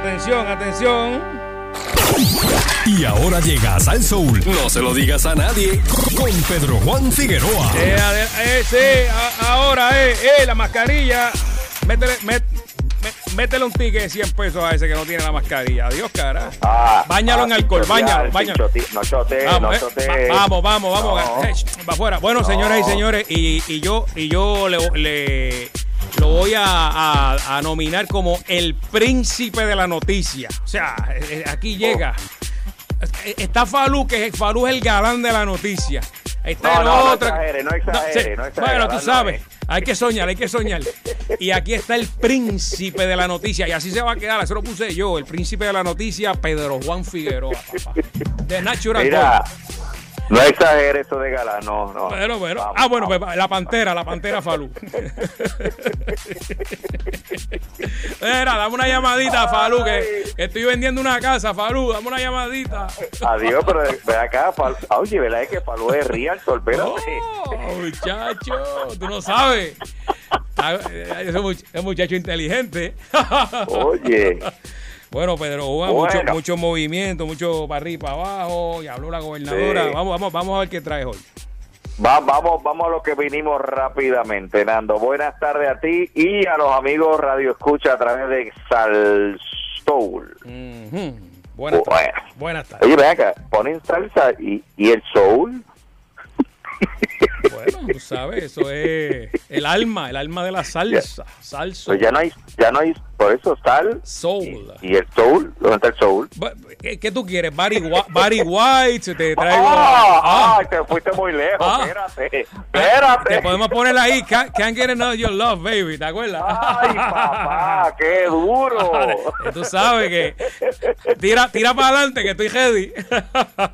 Atención, atención. Y ahora llegas al Soul. No se lo digas a nadie. Con Pedro Juan Figueroa. Eh, ade- eh, sí, a- ahora, eh, eh, la mascarilla. Métele, met- métele un ticket de 100 pesos a ese que no tiene la mascarilla. Adiós, cara. Ah, Báñalo ah, en alcohol, chotear, báñalo, sin báñalo. choti- No chote, no Vamos, eh, chote. va- vamos, vamos, vamos. No. Eh, Va afuera. Bueno, señoras y señores, y, y yo, y yo le, le- lo voy a, a- a nominar como el príncipe de la noticia. O sea, eh, eh, aquí llega. Eh, Está Falú, que Falú es el galán de la noticia. Está No, el no, no otro. exagere, no exagere, no exagere, Bueno, tú no sabes. es. Hay que soñar, hay que soñar. Y aquí está el príncipe de la noticia. Y así se va a quedar. Eso lo puse yo. El príncipe de la noticia, Pedro Juan Figueroa. papá. De Natural Mira, Gold. No exagere eso de galán, no, no. Bueno, bueno. Vamos, ah, bueno, vamos. pues, la pantera, la pantera Falú. Mira, dame una llamadita, Falú, que, que estoy vendiendo una casa, Falú, dame una llamadita. Adiós, pero ve acá, Fal- ah, oye, ¿verdad que Falú es real? Espérate. Oh, muchacho, tú no sabes. Ah, eh, ese muchacho inteligente. Oye, Bueno, Pedro Bueno. mucho, mucho movimiento, mucho para arriba y para abajo. Y habló la gobernadora. Sí. Vamos, vamos, vamos a ver qué traes hoy. va- vamos, vamos a lo que vinimos rápidamente, Nando. Buenas tardes a ti y a los amigos Radio Escucha a través de Sal Soul. Ujú. Buenas Bueno. tardes. Buenas tardes. Oye, ven acá, ponen salsa y, y el soul. Bueno, tú sabes, eso es el alma, el alma de la salsa. Salsa. Pues ya no hay, ya no hay, por eso sal Soul. y el soul, ¿dónde está el soul? ¿Qué, tú quieres? Barry, Barry White, te traigo. ¡Ah! Ah, ¡Ay, te fuiste muy lejos! Ah. Espérate, te espérate. podemos poner ahí, can't, can't get enough your love, baby, ¿te acuerdas? ¡Ay, papá! ¡Qué duro! Tú sabes que tira, tira para adelante que estoy ready.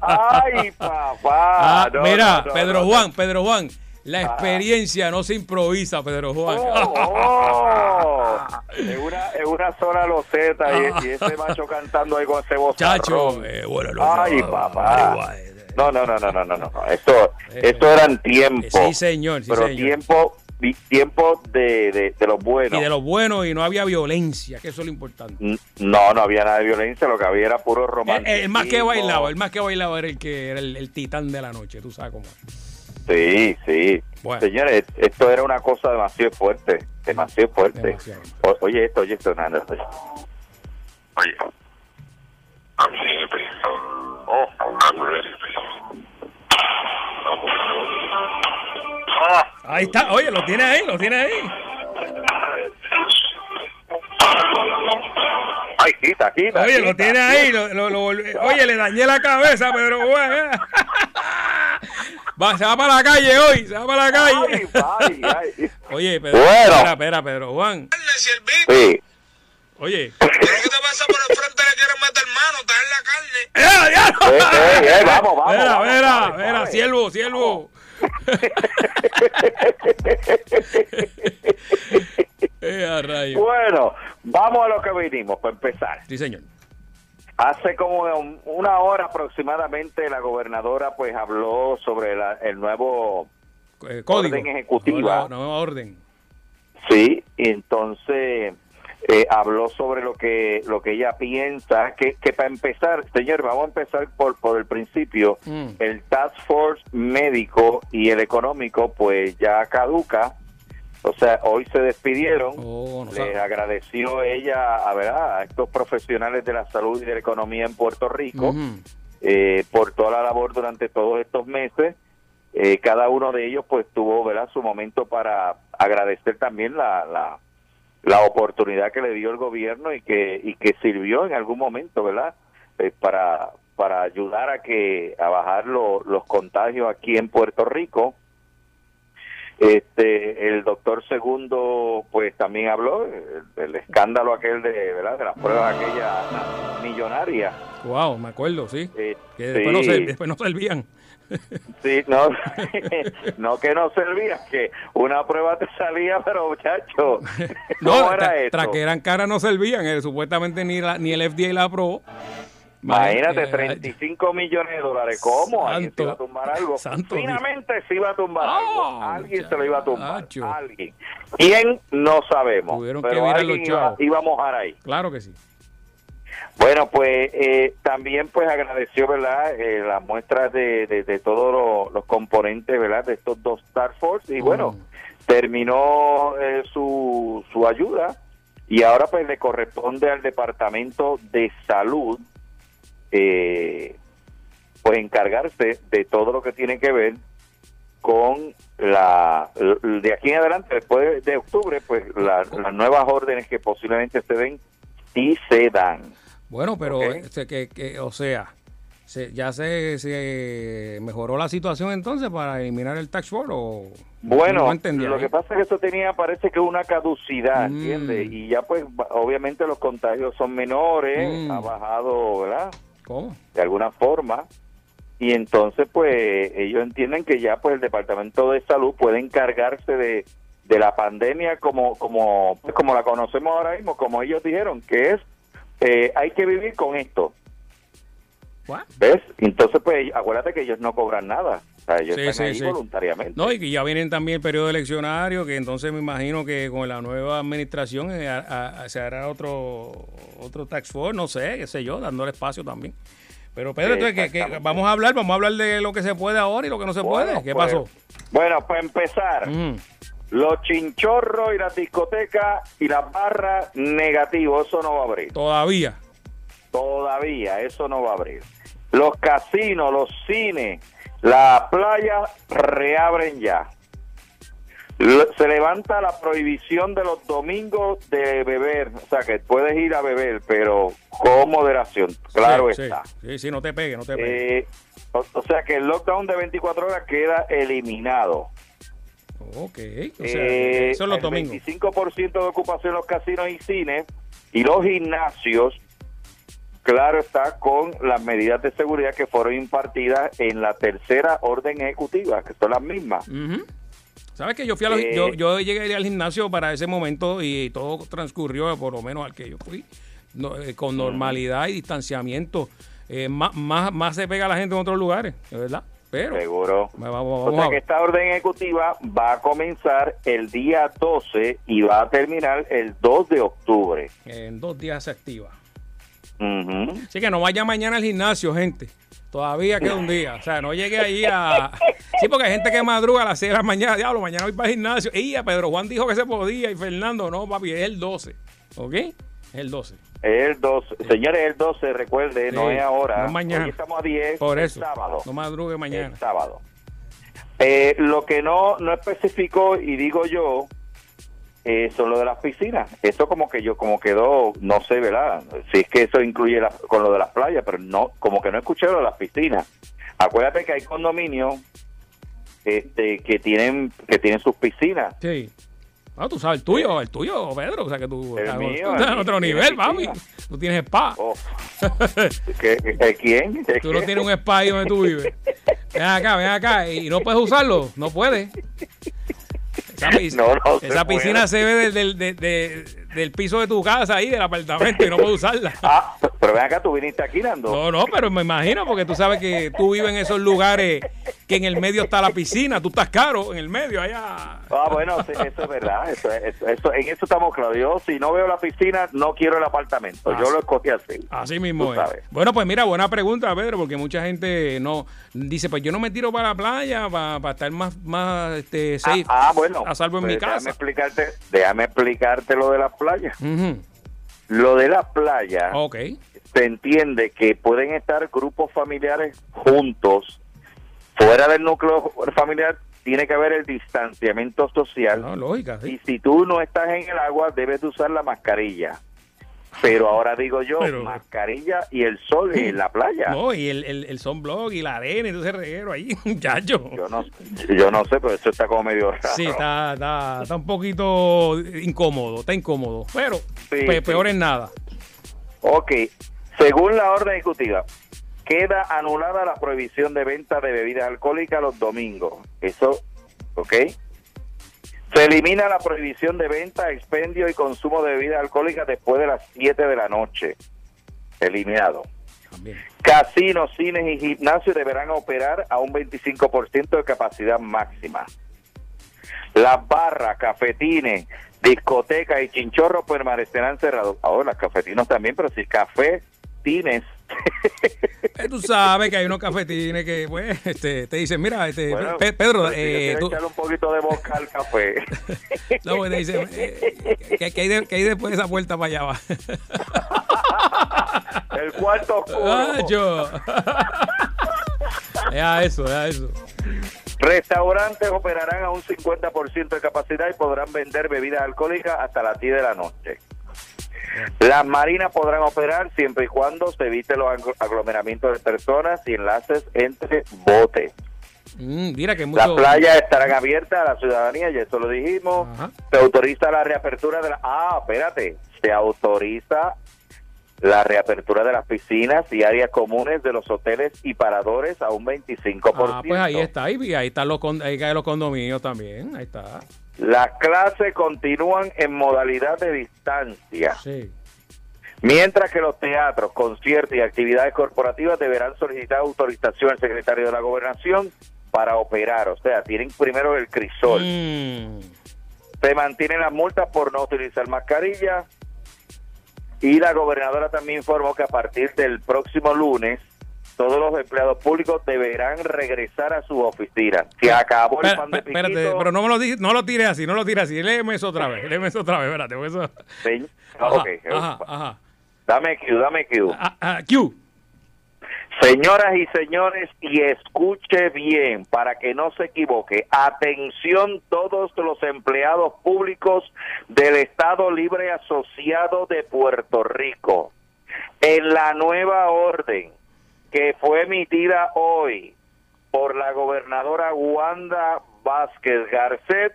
¡Ay, papá! Ah, No, mira, no, no, Pedro. Juan, Pedro Juan, la experiencia no se improvisa, Pedro Juan. Oh, oh. Es una, es una sola loseta y, y ese macho cantando ahí con ese voz. Chacho, eh, bueno, lo- Ay, no, papá. No, no, no, no, no, no, no. Esto, esto eran tiempos. Sí, señor, sí, pero señor. tiempo, tiempo de, de, de los buenos. Y de los buenos y no había violencia, que eso es lo importante. No, no había nada de violencia, lo que había era puro El, romanticismo. el más que bailaba, el más que bailaba era el que era el, el titán de la noche, tú sabes cómo. es. Sí, sí. Bueno. Señores, esto era una cosa demasiado fuerte, demasiado fuerte. Demasiado. O- oye esto, oye esto, Nando. Oye. Oye. I'm happy. Oh. I'm ready. Ah, Ahí está, oye, lo tiene ahí, lo tiene ahí. ay, quita, quita. Oye, lo quita. tiene ahí. lo- lo- lo volví- oye, le dañé la cabeza, Pedro Juan. Va, se va para la calle hoy, se va para la Ay, calle. ay, ay. Oye, Pedro, Bueno. espera, espera, Pedro Juan. Sí. Oye. ¿qué te pasa por el frente? Le quieren meter mano, está en la carne. ¡Eh! Eh, eh, vamos, vamos, vamos, mira, vamos. siervo, siervo. Eh, a rayo. bueno, vamos a lo que vinimos, para empezar. Sí, señor. Hace como un- una hora aproximadamente la gobernadora pues habló sobre la- el nuevo Eh, código. Orden ejecutiva. Nueva orden. Sí, y entonces eh, habló sobre lo que lo que ella piensa, que, que para empezar, señor, vamos a empezar por, por el principio. Mm. El Task Force médico y el económico pues ya caduca. O sea, hoy se despidieron. Oh, no Les sabe. agradeció ella a, ¿verdad? a estos profesionales de la salud y de la economía en Puerto Rico eh, por toda la labor durante todos estos meses. Eh, cada uno de ellos pues tuvo ¿verdad? su momento para agradecer también la, la, la oportunidad que le dio el gobierno y que y que sirvió en algún momento verdad Eh, para para ayudar a que a bajar lo- los contagios aquí en Puerto Rico este el doctor segundo pues también habló el, el escándalo aquel de verdad de las pruebas aquellas millonarias Wow, me acuerdo, sí. Eh, Que después, no sí. se- después no servían. Sí, no, no que no servía, que una prueba te salía, pero muchacho, No, ¿cómo era tra- esto? tras que eran caras no servían. eh, supuestamente ni, la, ni el FDA la aprobó. Imagínate, Eh, 35 millones de dólares. ¿Cómo? ¿Alguien se iba a tumbar algo? santo Finalmente se iba a tumbar algo. Alguien se lo iba a tumbar. muchacho. Alguien. ¿Quién? No sabemos. Tuvieron pero alguien los iba, a mojar ahí. Claro que sí. Bueno, pues eh, también pues agradeció, ¿verdad? Eh, las muestras de, de, de todos los, los componentes, ¿verdad? De estos dos Star Force y bueno, Mm. terminó eh, su, su ayuda y ahora pues le corresponde al Departamento de Salud eh, pues encargarse de todo lo que tiene que ver con la de aquí en adelante después de, de octubre pues la- las nuevas órdenes que posiblemente se den y se dan Bueno, pero Ok. este, que, que, o sea, se- ya se, se mejoró la situación entonces para eliminar el tax force o Bueno, no entendí lo que pasa es que esto tenía, parece que una caducidad, Mm. ¿entiendes? Y ya pues, obviamente los contagios son menores, Mm. ha bajado, ¿verdad? ¿Cómo? De alguna forma. Y entonces, pues, ellos entienden que ya, pues, el Departamento de Salud puede encargarse de, de la pandemia como, como, pues, como la conocemos ahora mismo, como ellos dijeron, que es, eh, hay que vivir con esto, What? ¿ves? Entonces, pues, acuérdate que ellos no cobran nada, sea, ellos Sí, están sí, ahí sí. voluntariamente. No, y que ya vienen también el periodo eleccionario, que entonces me imagino que con la nueva administración eh, a- a- se hará otro otro tax force, no sé, qué sé yo, dándole espacio también. Pero Pedro, entonces, que, que Exactamente. vamos a hablar, vamos a hablar de lo que se puede ahora y lo que no se Bueno, puede. ¿Qué pues, pasó? Bueno, para empezar, los chinchorros y las discotecas y las barras, negativo, eso no va a abrir. Todavía. Todavía, eso no va a abrir. Los casinos, los cines, la playa reabren ya. Se levanta la prohibición de los domingos de beber, o sea que puedes ir a beber, pero con moderación, claro Sí, está. Sí, sí, sí, no te pegue, no te pegue. Eh, o, o sea que el lockdown de 24 horas queda eliminado. ok, o sea, Eh, es los el domingos. 25% de ocupación en los casinos y cines y los gimnasios, claro está, con las medidas de seguridad que fueron impartidas en la tercera orden ejecutiva, que son las mismas. ¿Sabes que yo fui a los- Eh, yo, yo llegué al gimnasio para ese momento y todo transcurrió, por lo menos al que yo fui, no, eh, con normalidad y distanciamiento. Eh, más, más, más se pega la gente en otros lugares, verdad. Pero Seguro. vamos, vamos, O sea que esta orden ejecutiva va a comenzar el día 12 y va a terminar el 2 de octubre. en dos días se activa. Así que no vaya mañana al gimnasio, gente. Todavía queda un día. O sea, no llegue ahí a. Sí, porque hay gente que madruga a las 6 de la mañana. Diablo, mañana voy para el gimnasio. Y a Pedro Juan dijo que se podía. Y Fernando, no, papi, es el 12. ¿Ok? Es el 12. El 12. Señores, el 12, recuerde, no Sí, es ahora. no es mañana. Hoy estamos a 10, Por el eso. sábado. No madrugue mañana. El sábado. Eh, lo que no, no especificó, y digo yo, eh, son lo de las piscinas. Eso como que yo, como quedó, no sé, ¿verdad? Si es que eso incluye la- con lo de las playas, pero no, como que no escuché lo de las piscinas. Acuérdate que hay condominios este, que tienen que tienen sus piscinas. Sí. Ah, tú sabes el tuyo, el tuyo, Pedro. O sea que tú El mío, tú estás en otro nivel, piscina. Tú tienes spa. Oh. ¿Qué- qué- ¿Quién? Tú no tienes un spa ahí donde tú vives. Ven acá, ven acá. ¿Y no puedes usarlo? No puedes. Esa, No, no se piscina puede. se ve del, del, de- de- del piso de tu casa ahí, del apartamento, y no puedes usarla. Ah, pero ven acá, tú viniste aquí, Nando. No, no, pero me imagino, porque tú sabes que tú vives en esos lugares que en el medio está la piscina, tú estás caro en el medio allá. Ah, bueno, sí, eso es verdad. Eso, eso, eso- en eso estamos claros. Yo, si no veo la piscina, no quiero el apartamento. Ah, Yo lo escogí así. Así mismo es. sabes. Bueno, pues mira, buena pregunta, Pedro, porque mucha gente no dice, pues yo no me tiro para la playa para, estar más, más este, safe, Ah, ah, bueno. a salvo en Pues mi casa. Déjame explicarte, déjame explicarte lo de las playas. Ujú. Lo de las playas, Ok. Se entiende que pueden estar grupos familiares juntos. Fuera del núcleo familiar tiene que haber el distanciamiento social. No, lógica, sí. Y si tú no estás en el agua, debes de usar la mascarilla. Pero ahora digo yo, Pero- mascarilla y el sol en la playa. No, y el, el, el sunblock y la arena y ese reguero ahí, muchacho. Yo no, yo no sé, pero eso está como medio raro. Sí, está, está, está un poquito incómodo, está incómodo. Pero Sí, pe- sí. peor en nada. Ok, según la orden ejecutiva, queda anulada la prohibición de venta de bebidas alcohólicas los domingos. Eso, ok. Se elimina la prohibición de venta, expendio y consumo de bebidas alcohólicas después de las 7 de la noche. Eliminado. También. Casinos, cines y gimnasios deberán operar a un 25% de capacidad máxima. Las barras, cafetines, discotecas y chinchorros permanecerán cerrados. Ahora, las cafetinos también, pero si café cafetines. Eh, Tú sabes que hay unos cafetines que, pues, este, te dicen, mira, este, Bueno, Pe- Pedro, eh, tú, echarle un poquito de boca al café. no, pues, te dicen, eh, ¿qué, qué hay de- qué hay después de esa puerta para allá? va? El cuarto oscuro. Ah, yo. Ya eso, ya eso. Restaurantes operarán a un 50% de capacidad y podrán vender bebidas alcohólicas hasta las 10 de la noche. Las marinas podrán operar siempre y cuando se evite los aglo- aglomeramientos de personas y enlaces entre botes. Mm, mira que Las mucho. playas estarán abiertas a la ciudadanía, ya eso lo dijimos. Ajá. Se autoriza la reapertura de la... Ah, espérate. Se autoriza la reapertura de las piscinas y áreas comunes de los hoteles y paradores a un 25%. Ah, pues ahí está, ahí, ahí están los, ahí los condominios también, ahí está. Las clases continúan en modalidad de distancia, Sí. mientras que los teatros, conciertos y actividades corporativas deberán solicitar autorización al secretario de la gobernación para operar. O sea, tienen primero el crisol. Mm. Se mantienen las multas por no utilizar mascarilla. Y la gobernadora también informó que a partir del próximo lunes todos los empleados públicos deberán regresar a sus oficinas. Se acabó el pan de espérate, pero no me lo, no lo tires así, no lo tires así. Léeme eso otra vez, léeme eso otra vez, espérate. eso- Sí. Ajá, Ok, ajá, ajá. Dame Q, dame Q. Ah, ah, Q. Señoras y señores, y escuche bien para que no se equivoque. Atención todos los empleados públicos del Estado Libre Asociado de Puerto Rico. En la nueva orden que fue emitida hoy por la gobernadora Wanda Vázquez Garcet,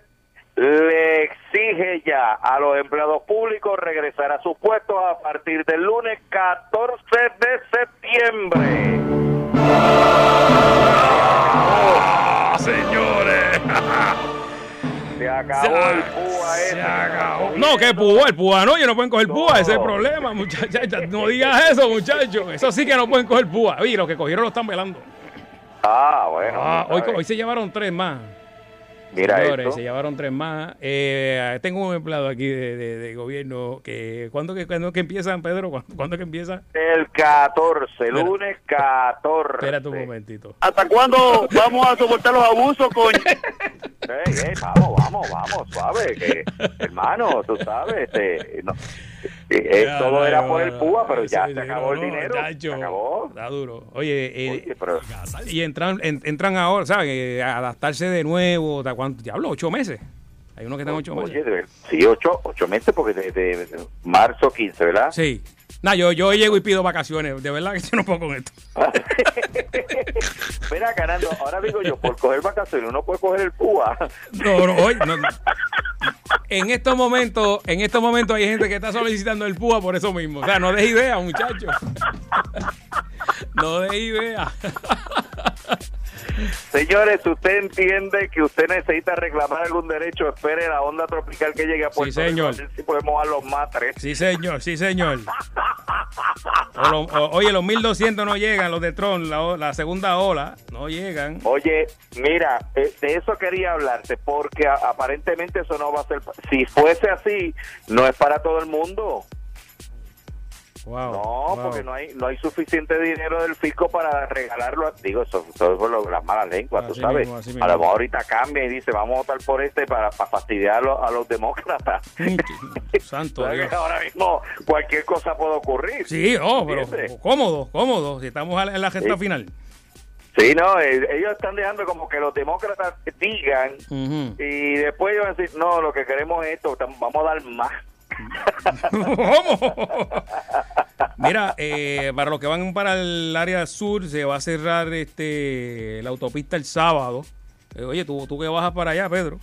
le exige ya a los empleados públicos regresar a sus puestos a partir del lunes 14 de septiembre. Ah, señores. Se acabó el púa Se ese. acabó. No, que púa, el púa no, ellos no pueden coger púa, ese es el problema, muchachos. No digas eso, muchachos. Eso sí que no pueden coger púa. Oye, los que cogieron lo están velando. Ah, bueno. Ah, hoy, ¿sabes? hoy se llevaron tres más. Mira Señores, esto. se llevaron tres más. Eh, tengo un empleado aquí de, de- de gobierno que ¿cuándo que, cuándo que empiezan, Pedro? ¿Cuándo, cuándo que empieza? El 14, lunes 14. Espérate un momentito. ¿Hasta cuándo vamos a soportar los abusos, coño? Ey, ey, vamos, vamos, vamos, suave. Que, hermano, tú sabes, este, no, eh, eh, Ya, todo no, era no, por el púa, pero ya Sí, se acabó no, el dinero. Se acabó. Está duro. Oye, eh, Oye, pero y entran, en- entran ahora, ¿sabes? Que adaptarse de nuevo, ¿hasta cuánto? Diablo, ocho meses. Hay unos que están ocho Oye, meses. sí, ocho, ocho meses, porque de, de- de marzo 15, ¿verdad? Sí. Nah, yo, yo llego y pido vacaciones. De verdad que yo no puedo con esto. Mira, ganando, ahora digo yo, por coger vacaciones uno puede coger el púa. No, no, hoy, no, no. En estos momentos, en estos momentos hay gente que está solicitando el PUA por eso mismo. O sea, no des idea, muchachos. No des idea. Señores, si usted entiende que usted necesita reclamar algún derecho, espere la onda tropical que llegue a Puerto Sí, señor. Rico, a ver si podemos mojar los matres. Sí, señor, sí, señor. O lo- o- oye, los 1200 no llegan, los de Tron, la, la segunda ola, no llegan. Oye, mira, eh, de eso quería hablarte, porque a- aparentemente eso no va a ser. Si fuese así, no es para todo el mundo. Wow. No, wow. porque no hay no hay suficiente dinero del fisco para regalarlo. a- Digo, eso, eso es por lo- las malas lenguas, tú sabes. mismo, a lo mejor ahorita cambia y dice, vamos a votar por este para, para fastidiar a los, demócratas. Santo ¿Sabes Dios. que Ahora mismo cualquier cosa puede ocurrir. Sí, oh, pero cómodo, cómodo. Si estamos en la gesta Sí. final. Sí, no, eh, ellos están dejando como que los demócratas digan y después ellos van a decir, no, lo que queremos es esto, vamos a dar más. ¿Cómo? Mira, eh, para los que van para el área sur, se va a cerrar este la autopista el sábado. Eh, oye, tú, tú que bajas para allá, Pedro.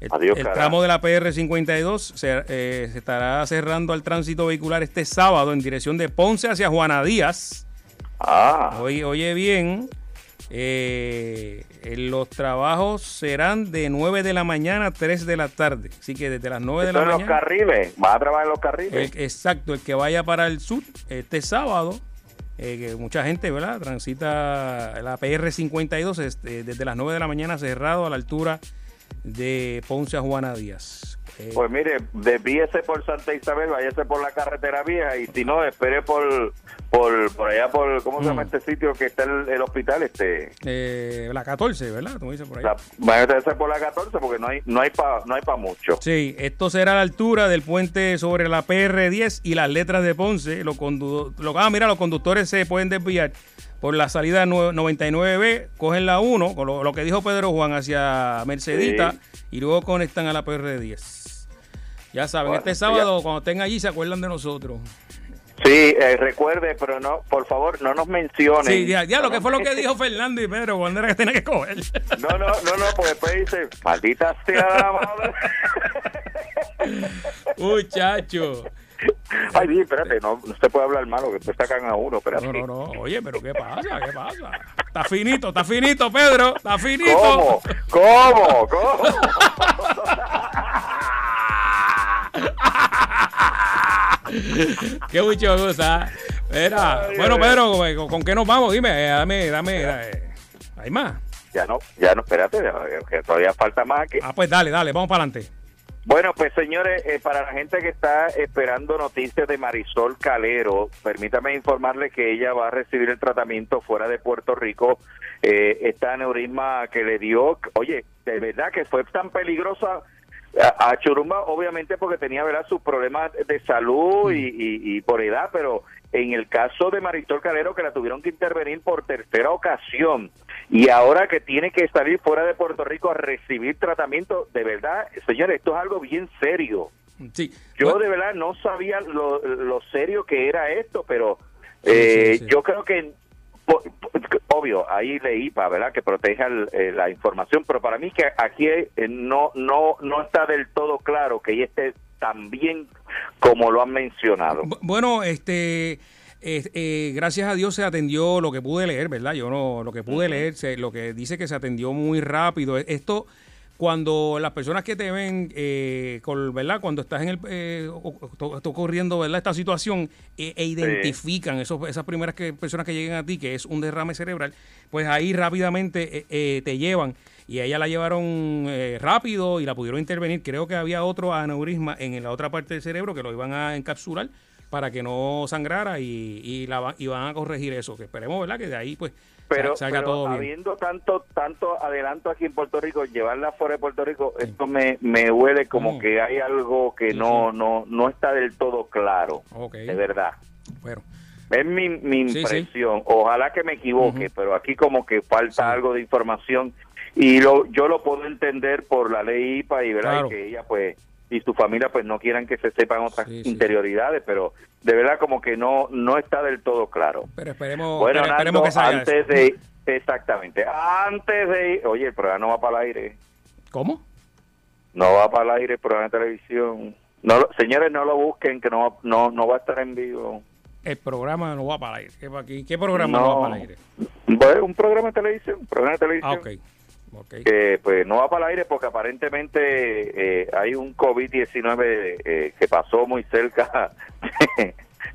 El, Adiós, el tramo de la PR52 se, eh, se estará cerrando al tránsito vehicular este sábado en dirección de Ponce hacia Juana Díaz. Ah, Oye, oye bien, eh, eh, los trabajos serán de 9 de la mañana a 3 de la tarde. Así que desde las 9 de la en los mañana. carriles, vas a trabajar en los carriles. El- exacto, el que vaya para el sur este sábado, eh, que mucha gente, ¿verdad? Transita la PR52 este, desde las 9 de la mañana cerrado a la altura de Ponce a Juana Díaz. Eh, Pues mire, desvíese por Santa Isabel, váyase por la carretera vieja y si no, espere por, por, por allá, por, ¿cómo se llama Mm. este sitio que está el, el hospital? Este, Eh, la 14, ¿verdad? Tú dices por ahí. la, va a ser por la 14 porque no hay, no hay para no hay pa mucho. Sí, esto será a la altura del puente sobre la PR10 y las letras de Ponce. Condu- lo- ah, mira, los conductores se pueden desviar por la salida nue- 99B, cogen la 1, con lo, lo que dijo Pedro Juan, hacia Mercedita, Sí. y luego conectan a la PR10. Ya saben, Bueno, este ya- sábado, cuando estén allí, se acuerdan de nosotros. Sí, eh, recuerde, pero no, por favor, no nos mencionen. Sí, ya, ya lo que fue lo que dijo Fernando y Pedro cuando era que tenía que coger. No, no, no, no, porque después dice, maldita sea la madre. Muchacho. Ay, sí, espérate, no, no se puede hablar malo, que después sacan a uno, espérate. No, no, no. Oye, pero ¿qué pasa? ¿Qué pasa? Está finito, está finito, Pedro. Está finito. ¿Cómo? ¿Cómo? ¿Cómo? Qué mucho gusta. Mira, bueno. Pedro, ¿con, qué nos vamos? Dime, eh, dame, dame. eh, ¿Hay más? Ya no, ya no, espérate, que todavía falta más aquí. Ah, pues dale, dale, vamos para adelante. Bueno, pues señores, eh, para la gente que está esperando noticias de Marisol Calero, permítame informarle que ella va a recibir el tratamiento fuera de Puerto Rico. Eh, esta aneurisma que le dio, oye, de verdad que fue tan peligrosa a, Churumba, obviamente porque tenía ¿verdad? sus problemas de salud y- y por edad, pero en el caso de Marisol Calero, que la tuvieron que intervenir por tercera ocasión, y ahora que tiene que salir fuera de Puerto Rico a recibir tratamiento, de verdad, señores, esto es algo bien serio. Sí. Yo Bueno, de verdad no sabía lo, lo serio que era esto, pero eh, sí, sí. yo creo que, obvio, ahí leí para ¿verdad? que proteja el- eh, la información, pero para mí que aquí eh, no, no, no está del todo claro que ella esté tan bien como lo han mencionado. bu- bueno, este. Eh, eh, gracias a Dios se atendió lo que pude leer, ¿verdad? Yo no, lo que pude leer, se- lo que dice que se atendió muy rápido. Esto, cuando las personas que te ven, eh, con, ¿verdad? Cuando estás en el, eh, ocurriendo, ¿verdad? Esta situación eh, e identifican esos, esas primeras que, personas que lleguen a ti, que es un derrame cerebral, pues ahí rápidamente eh, eh, te llevan y a ella la llevaron eh, rápido y la pudieron intervenir. Creo que había otro aneurisma en la otra parte del cerebro que lo iban a encapsular para que no sangrara y, y, la, y van a corregir eso. Que esperemos, ¿verdad? Que de ahí pues Pero, sa- salga pero todo bien. habiendo tanto tanto adelanto aquí en Puerto Rico, llevarla fuera de Puerto Rico, esto me, me huele como Mm. que hay algo que Sí, no, sí. no no está del todo claro, de verdad. Bueno, Es mi, mi impresión. Ojalá que me equivoque, pero aquí como que falta algo de información y lo yo lo puedo entender por la ley IPA y verdad Claro. que ella pues y su familia pues no quieran que se sepan otras Sí, sí. interioridades, pero de verdad como que no no está del todo claro. pero esperemos, Bueno, espere- esperemos Nando, que salga antes eso. de exactamente, antes de oye, el programa no va para el aire, ¿Cómo? no va para el aire el programa de televisión. No, señores, no lo busquen que no va- no no va a estar en vivo. El programa no va para el aire. ¿Qué, programa no, va para el aire? Bueno, un programa de televisión, programa de televisión. Ah, ok. Que pues no va para el aire porque aparentemente eh, hay un COVID-19 eh, que pasó muy cerca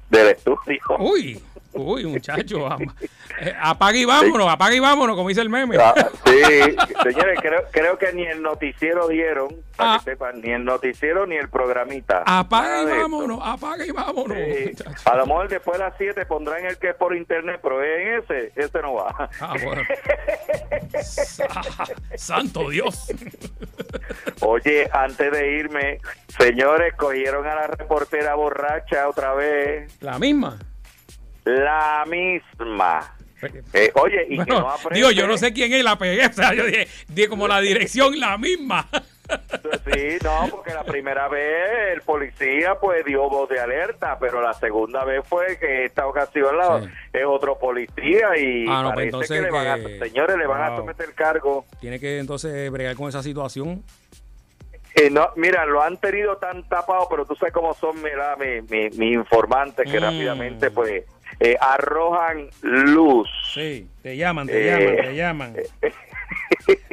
del estudio. Uy, uy, muchacho. vamos. Eh, apaga y vámonos, apaga y vámonos, como dice el meme. Ah, sí, señores, creo, creo que ni el noticiero dieron, para Ah. que sepan, ni el noticiero ni el programita. Apaga y vámonos, apaga y vámonos. Sí, a lo mejor después de las 7 pondrán el que es por internet, pero en ese, ese no va. Ah, bueno. Sa- Santo Dios. Oye, antes de irme, señores, cogieron a la reportera borracha otra vez. La misma. La misma. Eh, oye, y que no aprende. digo, yo no sé quién es, la pegué. O sea, yo dije, dije como la dirección, la misma. Sí, no, porque la primera vez el policía pues dio voz de alerta, pero la segunda vez fue que esta ocasión la, Sí. es otro policía y Ah, no, pues parece entonces que le van a, que- señores, le van a someter cargo. Tiene que entonces bregar con esa situación. Eh, no, mira, lo han tenido tan tapado, pero tú sabes cómo son mira, mi, mi, mi informantes que Mm. rápidamente pues eh, arrojan luz. Sí, te llaman, te Eh. llaman, te llaman.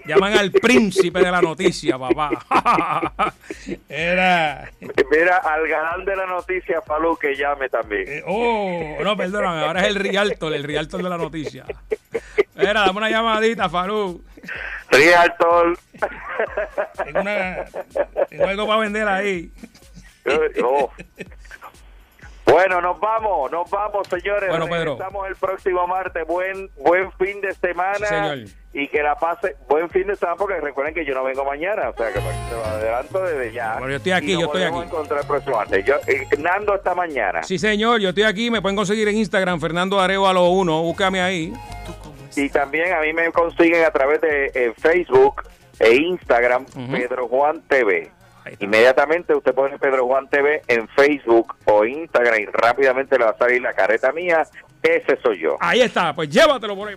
Llaman al príncipe de la noticia, papá. Era. Mira, al galán de la noticia, Falú, que llame también. eh, oh, no, perdóname, ahora es el Rialto, el Rialto de la noticia. Era, dame una llamadita. Tengo, una, tengo algo para vender ahí. Oh. Bueno, nos vamos, nos vamos, señores. Bueno, Pedro. Estamos el próximo martes. Buen buen fin de semana. Sí, señor. Y que la pase. Buen fin de semana, porque recuerden que yo no vengo mañana. O sea, que lo adelanto desde ya. Bueno, yo estoy aquí, yo estoy aquí. encontrar el próximo martes. Yo, eh, Nando esta mañana. Sí, señor, yo estoy aquí. Me pueden conseguir en Instagram, Fernando Arevalo 1. Búscame ahí. Y también a mí me consiguen a través de eh, Facebook e Instagram. Pedro Juan TV. Inmediatamente usted pone Pedro Juan TV en Facebook o Instagram y rápidamente le va a salir la careta mía. Ese soy yo. Ahí está, pues llévatelo por ahí.